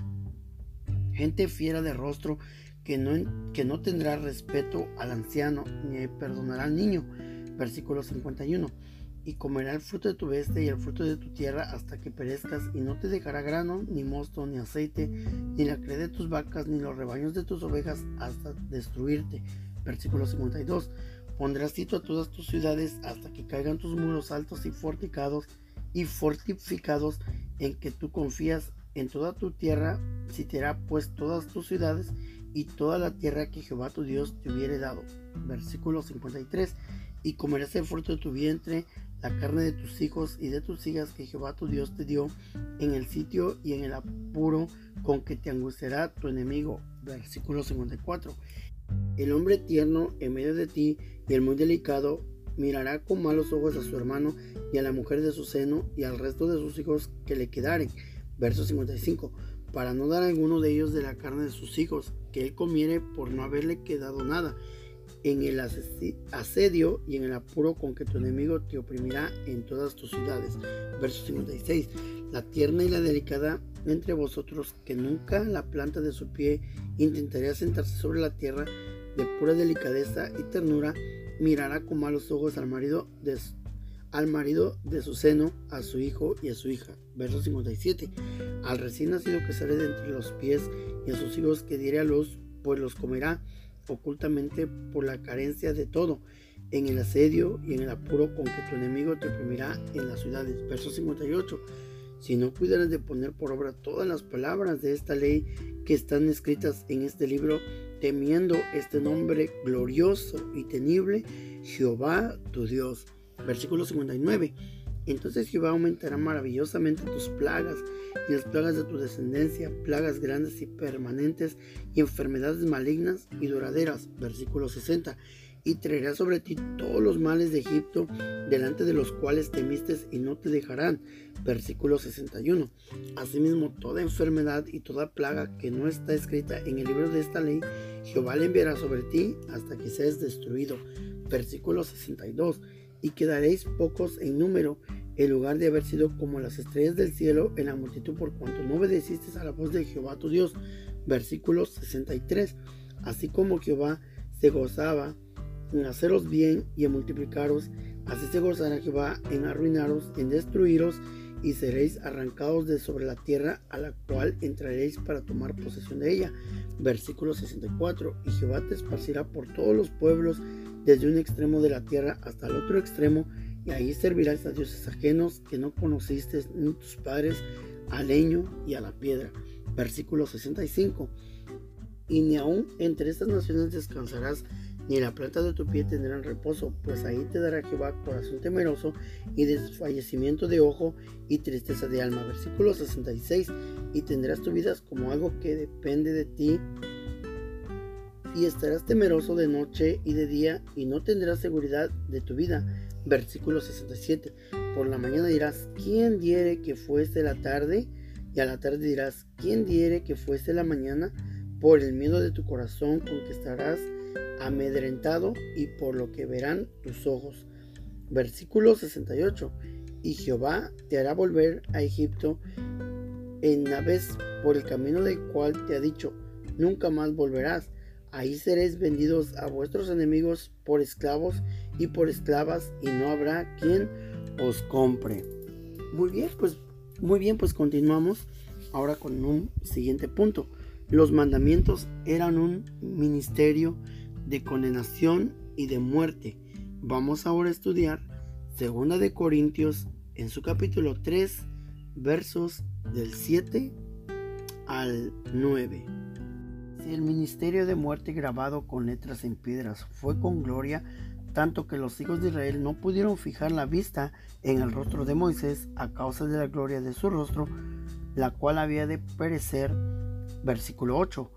Gente fiera de rostro, que no, que no tendrá respeto al anciano ni perdonará al niño. Versículo 51. Y comerá el fruto de tu bestia y el fruto de tu tierra hasta que perezcas, y no te dejará grano, ni mosto, ni aceite, ni la cría de tus vacas, ni los rebaños de tus ovejas, hasta destruirte. Versículo 52. Pondrás sitio a todas tus ciudades hasta que caigan tus muros altos y fortificados y fortificados en que tú confías en toda tu tierra, sitiará pues todas tus ciudades y toda la tierra que Jehová tu Dios te hubiere dado. Versículo 53. Y comerás el fruto de tu vientre, la carne de tus hijos y de tus hijas que Jehová tu Dios te dio en el sitio y en el apuro con que te angustiará tu enemigo. Versículo 54. El hombre tierno en medio de ti y el muy delicado mirará con malos ojos a su hermano y a la mujer de su seno y al resto de sus hijos que le quedaren. Verso 55. Para no dar a alguno de ellos de la carne de sus hijos, que él comiere por no haberle quedado nada, en el asedio y en el apuro con que tu enemigo te oprimirá en todas tus ciudades. Verso 56. La tierna y la delicada entre vosotros, que nunca la planta de su pie intentaría sentarse sobre la tierra, de pura delicadeza y ternura, mirará con malos ojos al marido de, al marido de su seno, a su hijo y a su hija. Verso 57. Al recién nacido que sale de entre los pies y a sus hijos que diere a luz, pues los comerá ocultamente por la carencia de todo, en el asedio y en el apuro con que tu enemigo te oprimirá en las ciudades. Verso 58. Si no cuidaras de poner por obra todas las palabras de esta ley que están escritas en este libro, temiendo este nombre glorioso y tenible, Jehová tu Dios. Versículo 59. Entonces Jehová aumentará maravillosamente tus plagas y las plagas de tu descendencia, plagas grandes y permanentes y enfermedades malignas y duraderas. Versículo 60 y traerá sobre ti todos los males de Egipto, delante de los cuales temiste y no te dejarán. Versículo 61. Asimismo, toda enfermedad y toda plaga que no está escrita en el libro de esta ley, Jehová le enviará sobre ti hasta que seas destruido. Versículo 62. Y quedaréis pocos en número, en lugar de haber sido como las estrellas del cielo en la multitud por cuanto no obedeciste a la voz de Jehová tu Dios. Versículo 63. Así como Jehová se gozaba en haceros bien y en multiplicaros, así se gozará Jehová en arruinaros, en destruiros, y seréis arrancados de sobre la tierra a la cual entraréis para tomar posesión de ella. Versículo 64. Y Jehová te esparcirá por todos los pueblos, desde un extremo de la tierra hasta el otro extremo, y ahí servirás a dioses ajenos que no conociste ni tus padres, al leño y a la piedra. Versículo 65. Y ni aun entre estas naciones descansarás, ni la planta de tu pie tendrán reposo, pues ahí te dará Jehová corazón temeroso y desfallecimiento de ojo y tristeza de alma. Versículo 66. Y tendrás tu vida como algo que depende de ti y estarás temeroso de noche y de día y no tendrás seguridad de tu vida. Versículo 67. Por la mañana dirás, ¿quién diere que fuese la tarde? Y a la tarde dirás, ¿quién diere que fuese la mañana? Por el miedo de tu corazón con que estarás amedrentado y por lo que verán tus ojos. Versículo 68. Y Jehová te hará volver a Egipto en naves por el camino del cual te ha dicho, nunca más volverás. Ahí seréis vendidos a vuestros enemigos por esclavos y por esclavas y no habrá quien os compre. Muy bien, pues muy bien, pues continuamos ahora con un siguiente punto. Los mandamientos eran un ministerio de condenación y de muerte. Vamos ahora a estudiar Segunda de Corintios en su capítulo 3, versos del 7 al 9. Si el ministerio de muerte grabado con letras en piedras fue con gloria, tanto que los hijos de Israel no pudieron fijar la vista en el rostro de Moisés a causa de la gloria de su rostro, la cual había de perecer. Versículo 8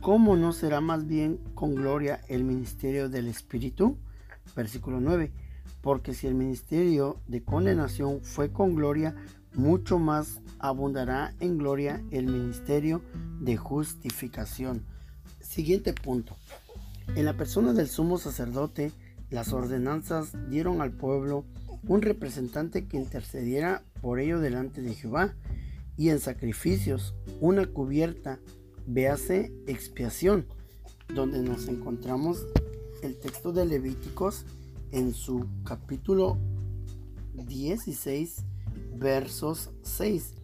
¿Cómo no será más bien con gloria el ministerio del Espíritu? Versículo 9. Porque si el ministerio de condenación fue con gloria, mucho más abundará en gloria el ministerio de justificación. Siguiente punto. En la persona del sumo sacerdote, las ordenanzas dieron al pueblo un representante que intercediera por ello delante de Jehová, y en sacrificios una cubierta véase expiación. donde nos encontramos el texto de Levíticos en su capítulo 16, versos 6.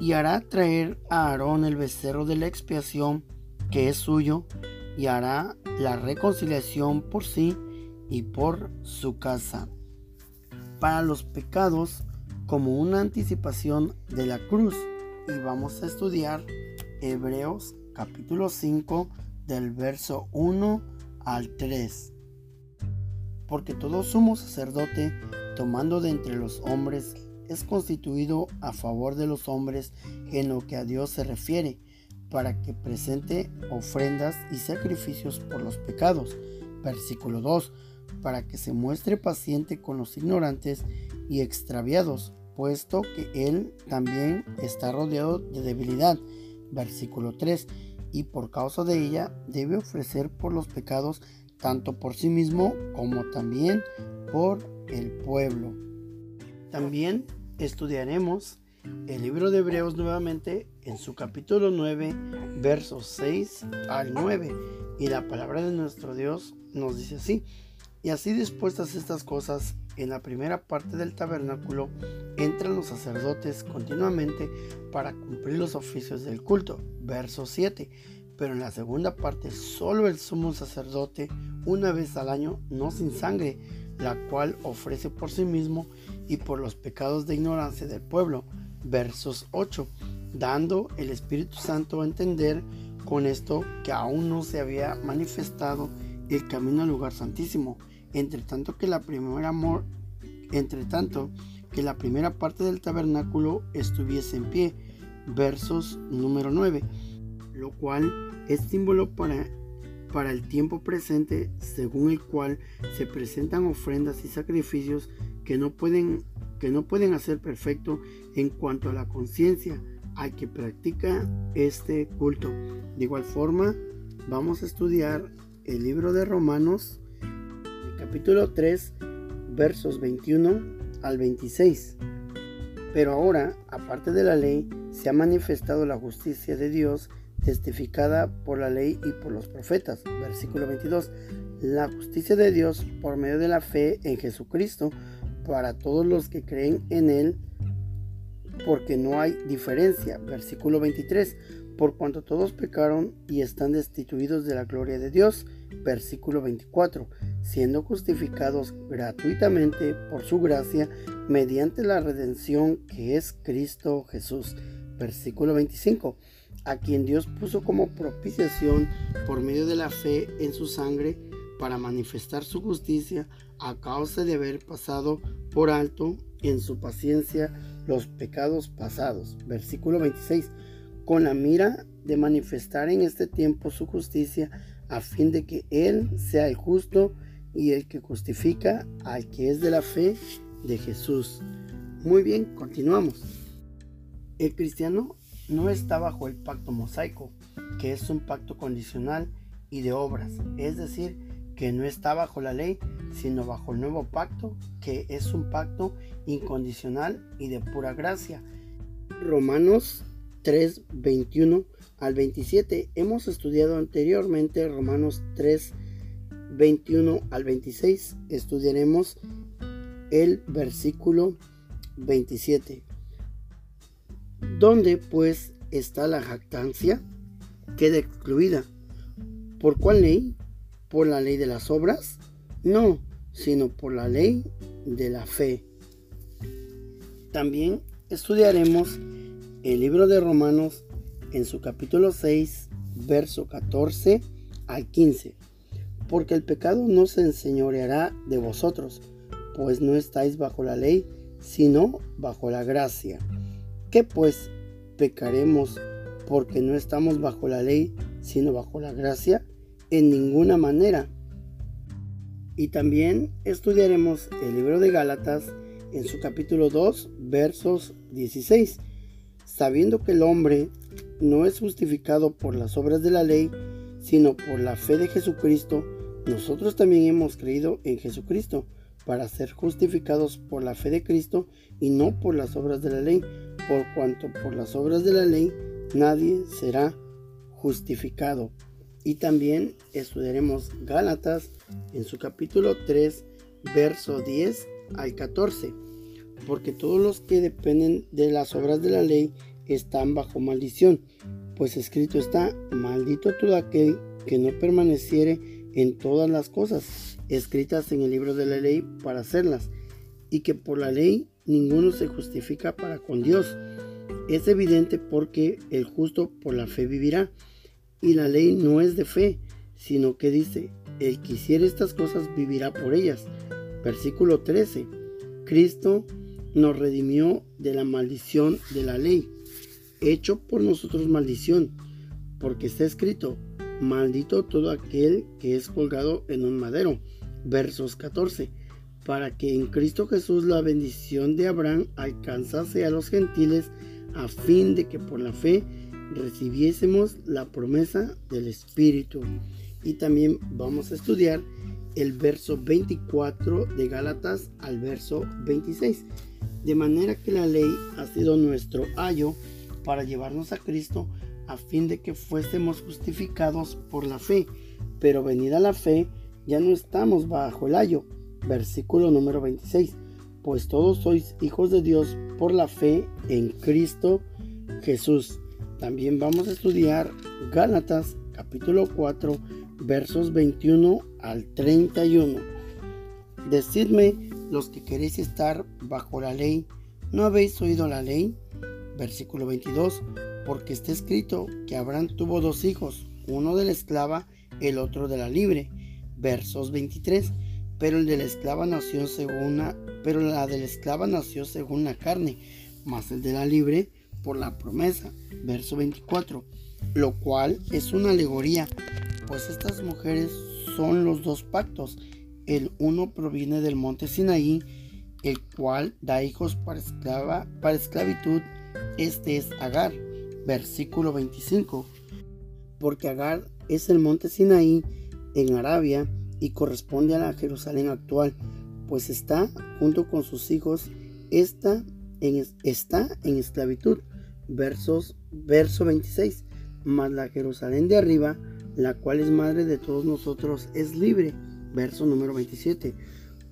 Y hará traer a Aarón el becerro de la expiación que es suyo, y hará la reconciliación por sí y por su casa. Para los pecados como una anticipación de la cruz. Y vamos a estudiar Hebreos capítulo 5 del verso 1 al 3. Porque todo sumo sacerdote, tomando de entre los hombres, es constituido a favor de los hombres en lo que a Dios se refiere, para que presente ofrendas y sacrificios por los pecados. Versículo 2. Para que se muestre paciente con los ignorantes y extraviados, puesto que Él también está rodeado de debilidad. Versículo 3 y por causa de ella debe ofrecer por los pecados tanto por sí mismo como también por el pueblo. También estudiaremos el libro de Hebreos nuevamente en su capítulo 9, versos 6 al 9. Y la palabra de nuestro Dios nos dice así. Y así dispuestas estas cosas, en la primera parte del tabernáculo entran los sacerdotes continuamente para cumplir los oficios del culto. Verso 7. Pero en la segunda parte solo el sumo sacerdote una vez al año, no sin sangre, la cual ofrece por sí mismo y por los pecados de ignorancia del pueblo. Versos 8. Dando el Espíritu Santo a entender con esto que aún no se había manifestado el camino al lugar santísimo entre tanto que la primera parte del tabernáculo estuviese en pie, versos número 9, lo cual es símbolo para, para el tiempo presente según el cual se presentan ofrendas y sacrificios que no pueden, que no pueden hacer perfecto en cuanto a la conciencia al que practica este culto. De igual forma, vamos a estudiar el libro de Romanos capítulo 3, versos 21 al 26. Pero ahora, aparte de la ley, se ha manifestado la justicia de Dios testificada por la ley y por los profetas. Versículo 22. La justicia de Dios por medio de la fe en Jesucristo para todos los que creen en Él, porque no hay diferencia. Versículo 23. Por cuanto todos pecaron y están destituidos de la gloria de Dios. Versículo 24 siendo justificados gratuitamente por su gracia mediante la redención que es Cristo Jesús. Versículo 25. A quien Dios puso como propiciación por medio de la fe en su sangre para manifestar su justicia a causa de haber pasado por alto en su paciencia los pecados pasados. Versículo 26. Con la mira de manifestar en este tiempo su justicia a fin de que Él sea el justo y el que justifica al que es de la fe de Jesús. Muy bien, continuamos. El cristiano no está bajo el pacto mosaico, que es un pacto condicional y de obras, es decir, que no está bajo la ley, sino bajo el nuevo pacto, que es un pacto incondicional y de pura gracia. Romanos 3, 21 al 27. Hemos estudiado anteriormente Romanos 3, 21 al 26 estudiaremos el versículo 27. ¿Dónde pues está la jactancia? Queda excluida. ¿Por cuál ley? ¿Por la ley de las obras? No, sino por la ley de la fe. También estudiaremos el libro de Romanos en su capítulo 6, verso 14 al 15 porque el pecado no se enseñoreará de vosotros, pues no estáis bajo la ley, sino bajo la gracia. ¿Qué pues pecaremos porque no estamos bajo la ley, sino bajo la gracia? En ninguna manera. Y también estudiaremos el libro de Gálatas en su capítulo 2, versos 16, sabiendo que el hombre no es justificado por las obras de la ley, sino por la fe de Jesucristo, nosotros también hemos creído en Jesucristo para ser justificados por la fe de Cristo y no por las obras de la ley, por cuanto por las obras de la ley nadie será justificado. Y también estudiaremos Gálatas en su capítulo 3, verso 10 al 14. Porque todos los que dependen de las obras de la ley están bajo maldición. Pues escrito está, maldito todo aquel que no permaneciere en todas las cosas escritas en el libro de la ley para hacerlas, y que por la ley ninguno se justifica para con Dios. Es evidente porque el justo por la fe vivirá, y la ley no es de fe, sino que dice, el que hiciere estas cosas vivirá por ellas. Versículo 13. Cristo nos redimió de la maldición de la ley, hecho por nosotros maldición, porque está escrito, maldito todo aquel que es colgado en un madero. Versos 14. Para que en Cristo Jesús la bendición de Abraham alcanzase a los gentiles, a fin de que por la fe recibiésemos la promesa del Espíritu. Y también vamos a estudiar el verso 24 de Gálatas al verso 26. De manera que la ley ha sido nuestro ayo para llevarnos a Cristo a fin de que fuésemos justificados por la fe. Pero venida la fe, ya no estamos bajo el ayo. Versículo número 26. Pues todos sois hijos de Dios por la fe en Cristo Jesús. También vamos a estudiar Gálatas capítulo 4 versos 21 al 31. Decidme los que queréis estar bajo la ley, ¿no habéis oído la ley? Versículo 22, porque está escrito que Abraham tuvo dos hijos, uno de la esclava, el otro de la libre. Versos 23, pero el de la esclava nació según la, pero la de la esclava nació según la carne, más el de la libre por la promesa. Verso 24, lo cual es una alegoría, pues estas mujeres son los dos pactos. El uno proviene del monte Sinaí, el cual da hijos para, esclava, para esclavitud. Este es Agar. Versículo 25. Porque Agar es el monte Sinaí en Arabia y corresponde a la Jerusalén actual, pues está junto con sus hijos, está en, esclavitud. Versos, verso 26. Mas la Jerusalén de arriba, la cual es madre de todos nosotros, es libre. Verso número 27.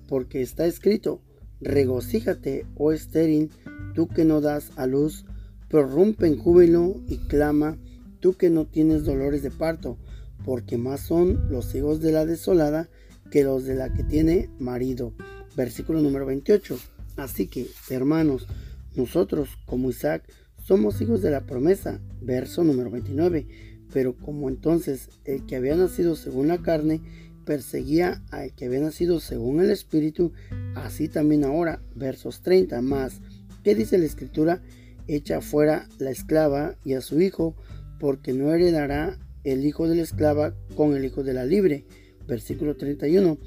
Porque está escrito, regocíjate, oh estéril, tú que no das a luz, prorrumpe en júbilo y clama, tú que no tienes dolores de parto, porque más son los hijos de la desolada que los de la que tiene marido. Versículo número 28. Así que, hermanos, nosotros como Isaac somos hijos de la promesa. Verso número 29. Pero como entonces el que había nacido según la carne perseguía al que había nacido según el Espíritu, así también ahora, versos 30 más. ¿Qué dice la Escritura? Echa fuera la esclava y a su hijo, porque no heredará el hijo de la esclava con el hijo de la libre. Versículo 31.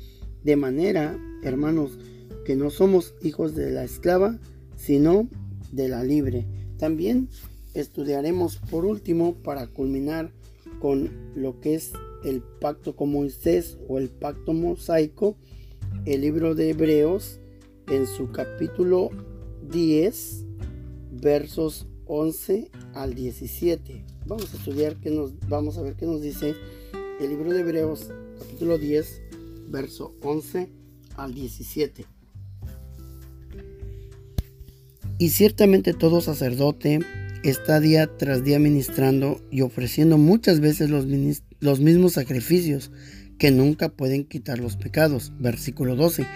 De manera, hermanos, que no somos hijos de la esclava, sino de la libre. También estudiaremos por último, para culminar con lo que es el pacto con Moisés o el pacto mosaico, el libro de Hebreos en su capítulo 10, versos 11 al 17. Vamos a estudiar que nos vamos a ver qué nos dice el libro de Hebreos capítulo 10, verso 11 al 17. Y ciertamente todo sacerdote está día tras día ministrando y ofreciendo muchas veces los, los mismos sacrificios que nunca pueden quitar los pecados. Versículo 12.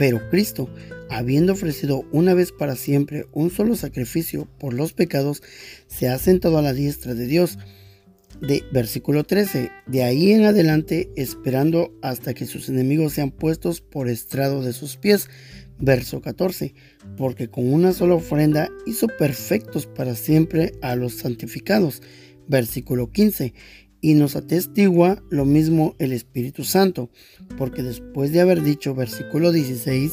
Pero Cristo, habiendo ofrecido una vez para siempre un solo sacrificio por los pecados, se ha sentado a la diestra de Dios. De versículo 13, de ahí en adelante esperando hasta que sus enemigos sean puestos por estrado de sus pies. Verso 14, porque con una sola ofrenda hizo perfectos para siempre a los santificados. Versículo 15, y nos atestigua lo mismo el Espíritu Santo, porque después de haber dicho versículo 16,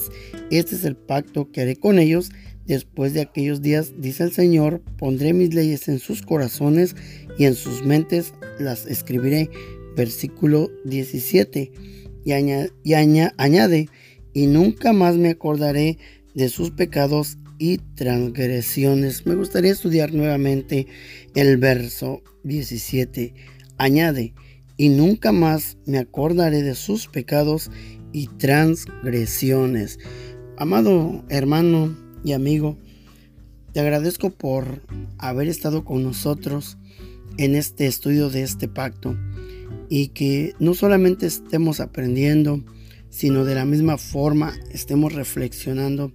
este es el pacto que haré con ellos, después de aquellos días, dice el Señor, pondré mis leyes en sus corazones y en sus mentes las escribiré. Versículo 17, y, y añade, y nunca más me acordaré de sus pecados y transgresiones. Me gustaría estudiar nuevamente el verso 17 Añade, y nunca más me acordaré de sus pecados y transgresiones. Amado hermano y amigo, te agradezco por haber estado con nosotros en este estudio de este pacto y que no solamente estemos aprendiendo, sino de la misma forma estemos reflexionando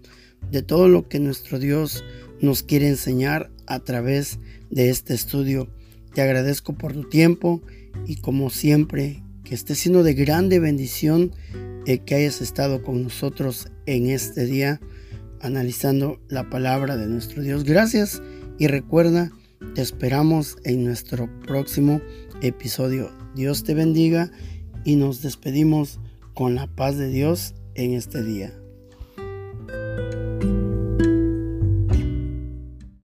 de todo lo que nuestro Dios nos quiere enseñar a través de este estudio. Te agradezco por tu tiempo y como siempre que esté siendo de grande bendición el que hayas estado con nosotros en este día analizando la palabra de nuestro Dios. Gracias y recuerda, te esperamos en nuestro próximo episodio. Dios te bendiga y nos despedimos con la paz de Dios en este día.